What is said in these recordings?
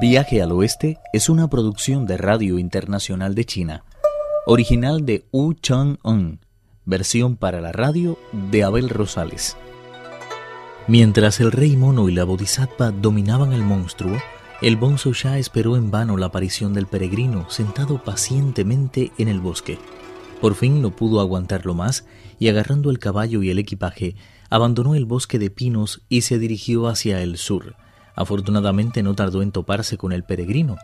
Viaje al Oeste es una producción de Radio Internacional de China, original de Wu Chang-un, versión para la radio de Abel Rosales. Mientras el rey mono y la bodhisattva dominaban al monstruo, el bonzo ya esperó en vano la aparición del peregrino sentado pacientemente en el bosque. Por fin no pudo aguantarlo más y agarrando el caballo y el equipaje, abandonó el bosque de pinos y se dirigió hacia el sur. Afortunadamente no tardó en toparse con el peregrino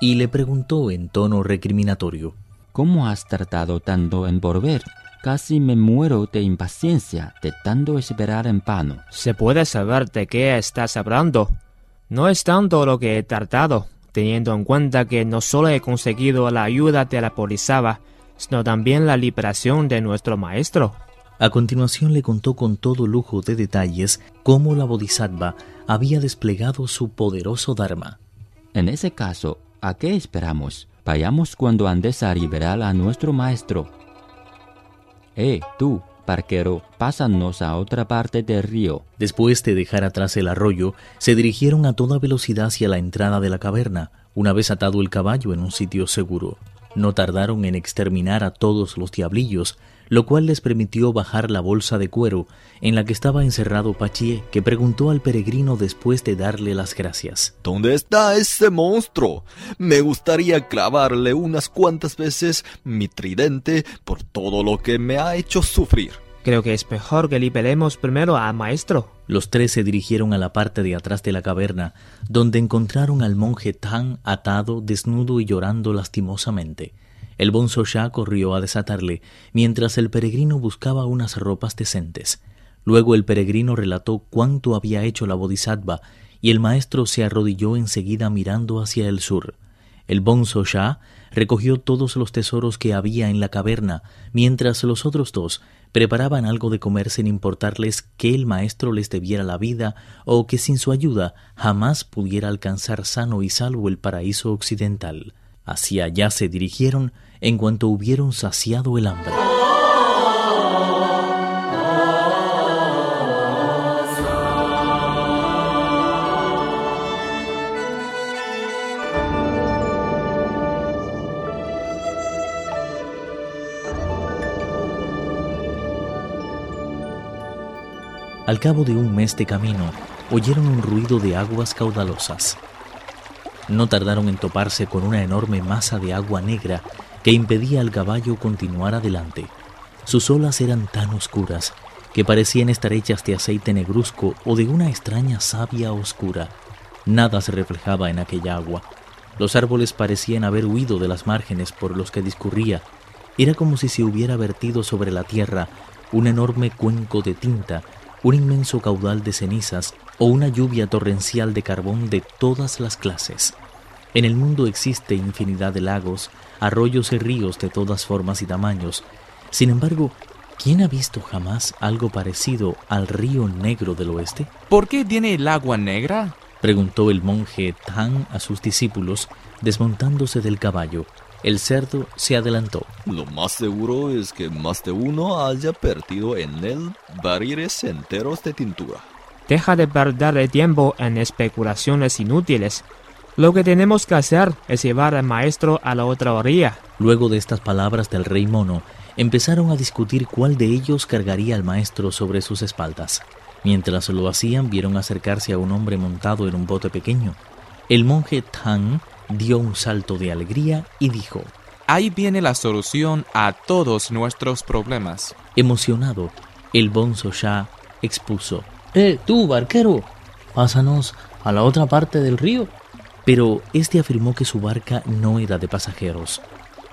y le preguntó en tono recriminatorio. ¿Cómo has tratado tanto en volver? Casi me muero de impaciencia de tanto esperar en vano. ¿Se puede saber de qué estás hablando? No es tanto lo que he tratado, teniendo en cuenta que no solo he conseguido la ayuda de la polisaba, sino también la liberación de nuestro maestro. A continuación le contó con todo lujo de detalles cómo la Bodhisattva había desplegado su poderoso Dharma. En ese caso, ¿a qué esperamos? Vayamos cuando andes a liberar a nuestro maestro. Eh, tú, parquero, pásanos a otra parte del río. Después de dejar atrás el arroyo, se dirigieron a toda velocidad hacia la entrada de la caverna, una vez atado el caballo en un sitio seguro. No tardaron en exterminar a todos los diablillos, lo cual les permitió bajar la bolsa de cuero en la que estaba encerrado Pachie, que preguntó al peregrino después de darle las gracias. ¿Dónde está ese monstruo? Me gustaría clavarle unas cuantas veces mi tridente por todo lo que me ha hecho sufrir. Creo que es mejor que liberemos primero al maestro. Los tres se dirigieron a la parte de atrás de la caverna, donde encontraron al monje Tan atado, desnudo y llorando lastimosamente. El bonzo ya corrió a desatarle, mientras el peregrino buscaba unas ropas decentes. Luego el peregrino relató cuánto había hecho la bodhisattva, y el maestro se arrodilló enseguida mirando hacia el sur. El bonzo ya recogió todos los tesoros que había en la caverna, mientras los otros dos preparaban algo de comer sin importarles que el maestro les debiera la vida o que sin su ayuda jamás pudiera alcanzar sano y salvo el paraíso occidental. Hacia allá se dirigieron en cuanto hubieron saciado el hambre. Al cabo de un mes de camino, oyeron un ruido de aguas caudalosas. No tardaron en toparse con una enorme masa de agua negra que impedía al caballo continuar adelante. Sus olas eran tan oscuras que parecían estar hechas de aceite negruzco o de una extraña savia oscura. Nada se reflejaba en aquella agua. Los árboles parecían haber huido de las márgenes por los que discurría. Era como si se hubiera vertido sobre la tierra un enorme cuenco de tinta un inmenso caudal de cenizas o una lluvia torrencial de carbón de todas las clases. En el mundo existe infinidad de lagos, arroyos y ríos de todas formas y tamaños. Sin embargo, ¿quién ha visto jamás algo parecido al río Negro del Oeste? ¿Por qué tiene el agua negra? preguntó el monje Tan a sus discípulos, desmontándose del caballo. El cerdo se adelantó. Lo más seguro es que más de uno haya perdido en él barriles enteros de tintura. Deja de perder tiempo en especulaciones inútiles. Lo que tenemos que hacer es llevar al maestro a la otra orilla. Luego de estas palabras del rey mono, empezaron a discutir cuál de ellos cargaría al maestro sobre sus espaldas. Mientras lo hacían, vieron acercarse a un hombre montado en un bote pequeño. El monje Tang dio un salto de alegría y dijo, Ahí viene la solución a todos nuestros problemas. Emocionado, el bonzo ya expuso, Eh, tú, barquero, pásanos a la otra parte del río. Pero este afirmó que su barca no era de pasajeros.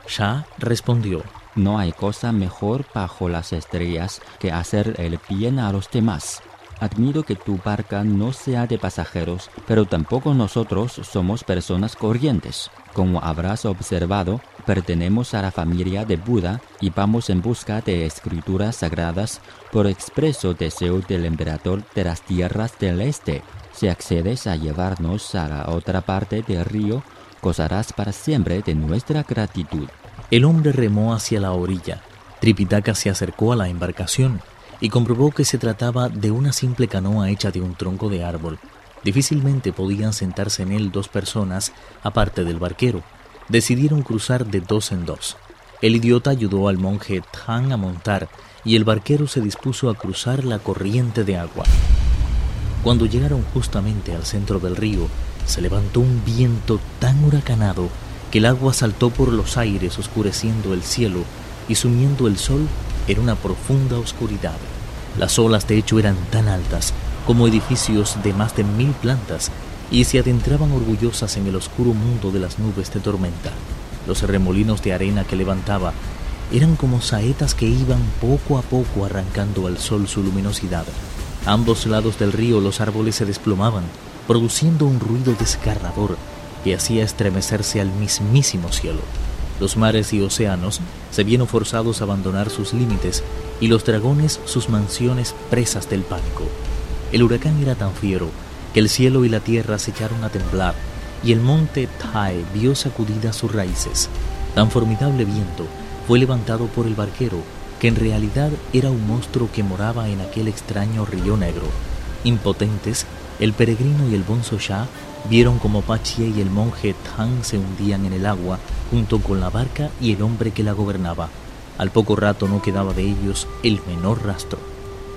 Shah respondió, No hay cosa mejor bajo las estrellas que hacer el bien a los demás. Admiro que tu barca no sea de pasajeros, pero tampoco nosotros somos personas corrientes. Como habrás observado, pertenecemos a la familia de Buda y vamos en busca de escrituras sagradas por expreso deseo del emperador de las tierras del este. Si accedes a llevarnos a la otra parte del río, gozarás para siempre de nuestra gratitud. El hombre remó hacia la orilla. Tripitaka se acercó a la embarcación y comprobó que se trataba de una simple canoa hecha de un tronco de árbol. Difícilmente podían sentarse en él dos personas, aparte del barquero. Decidieron cruzar de dos en dos. El idiota ayudó al monje Tang a montar y el barquero se dispuso a cruzar la corriente de agua. Cuando llegaron justamente al centro del río, se levantó un viento tan huracanado que el agua saltó por los aires oscureciendo el cielo y sumiendo el sol en una profunda oscuridad. Las olas de hecho eran tan altas como edificios de más de mil plantas y se adentraban orgullosas en el oscuro mundo de las nubes de tormenta. Los remolinos de arena que levantaba eran como saetas que iban poco a poco arrancando al sol su luminosidad. A ambos lados del río los árboles se desplomaban, produciendo un ruido desgarrador que hacía estremecerse al mismísimo cielo. Los mares y océanos se vieron forzados a abandonar sus límites y los dragones sus mansiones presas del pánico. El huracán era tan fiero que el cielo y la tierra se echaron a temblar y el monte Tai vio sacudidas sus raíces. Tan formidable viento fue levantado por el barquero, que en realidad era un monstruo que moraba en aquel extraño río negro. Impotentes, el peregrino y el bonzo Shah vieron como Pachie y el monje Tang se hundían en el agua junto con la barca y el hombre que la gobernaba. Al poco rato no quedaba de ellos el menor rastro.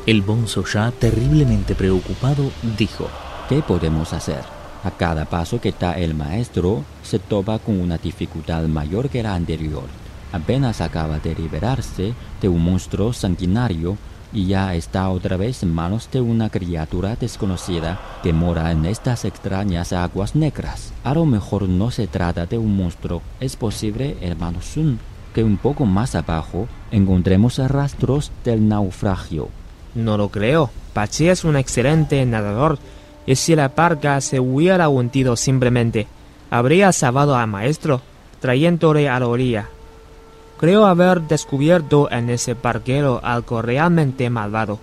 El bonzo Shah, terriblemente preocupado, dijo: ¿Qué podemos hacer? A cada paso que da el maestro, se topa con una dificultad mayor que la anterior. Apenas acaba de liberarse de un monstruo sanguinario y ya está otra vez en manos de una criatura desconocida que mora en estas extrañas aguas negras. A lo mejor no se trata de un monstruo. Es posible, hermano Sun, que un poco más abajo encontremos rastros del naufragio. No lo creo. Pachi es un excelente nadador y si la barca se hubiera hundido simplemente, habría salvado al maestro, trayéndole a la orilla. Creo haber descubierto en ese barquero algo realmente malvado.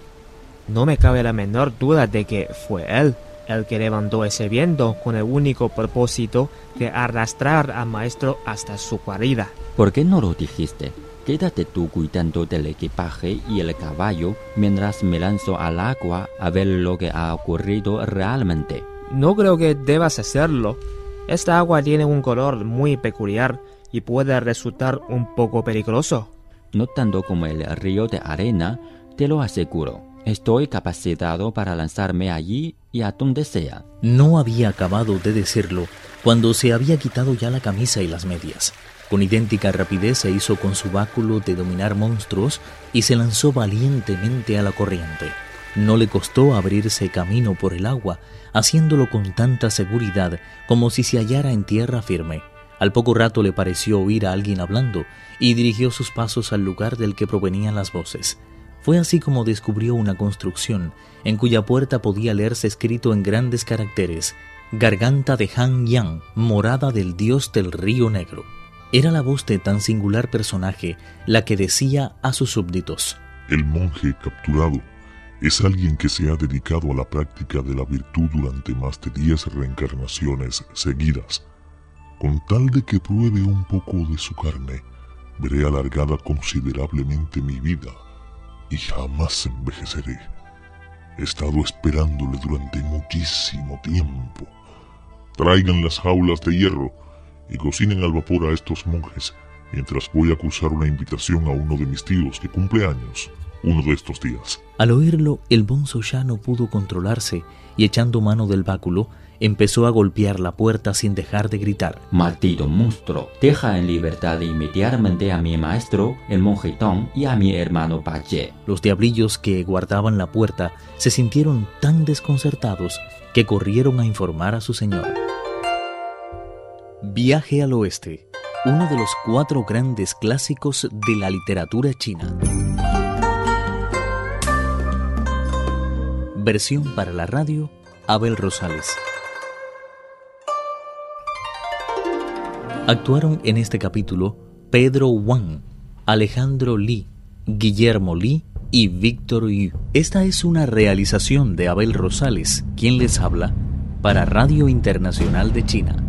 No me cabe la menor duda de que fue él el que levantó ese viento con el único propósito de arrastrar al maestro hasta su guarida. ¿Por qué no lo dijiste? Quédate tú cuidando del equipaje y el caballo mientras me lanzo al agua a ver lo que ha ocurrido realmente. No creo que debas hacerlo. Esta agua tiene un color muy peculiar y puede resultar un poco peligroso. No tanto como el río de arena, te lo aseguro. Estoy capacitado para lanzarme allí y a donde sea. No había acabado de decirlo cuando se había quitado ya la camisa y las medias. Con idéntica rapidez se hizo con su báculo de dominar monstruos y se lanzó valientemente a la corriente. No le costó abrirse camino por el agua, haciéndolo con tanta seguridad como si se hallara en tierra firme. Al poco rato le pareció oír a alguien hablando y dirigió sus pasos al lugar del que provenían las voces. Fue así como descubrió una construcción en cuya puerta podía leerse escrito en grandes caracteres Garganta de Han Yang, morada del dios del río negro. Era la voz de tan singular personaje la que decía a sus súbditos. El monje capturado es alguien que se ha dedicado a la práctica de la virtud durante más de diez reencarnaciones seguidas. Con tal de que pruebe un poco de su carne, veré alargada considerablemente mi vida y jamás envejeceré. He estado esperándole durante muchísimo tiempo. Traigan las jaulas de hierro y cocinen al vapor a estos monjes mientras voy a cruzar una invitación a uno de mis tíos que cumple años uno de estos días. Al oírlo, el bonzo ya no pudo controlarse y echando mano del báculo, empezó a golpear la puerta sin dejar de gritar. Maldito monstruo, deja en libertad inmediatamente a mi maestro, el monje Tong, y a mi hermano Pache. Los diablillos que guardaban la puerta se sintieron tan desconcertados que corrieron a informar a su señor. Viaje al Oeste, uno de los cuatro grandes clásicos de la literatura china. Versión para la radio, Abel Rosales. Actuaron en este capítulo Pedro Wang, Alejandro Li, Guillermo Li y Víctor Yu. Esta es una realización de Abel Rosales, quien les habla, para Radio Internacional de China.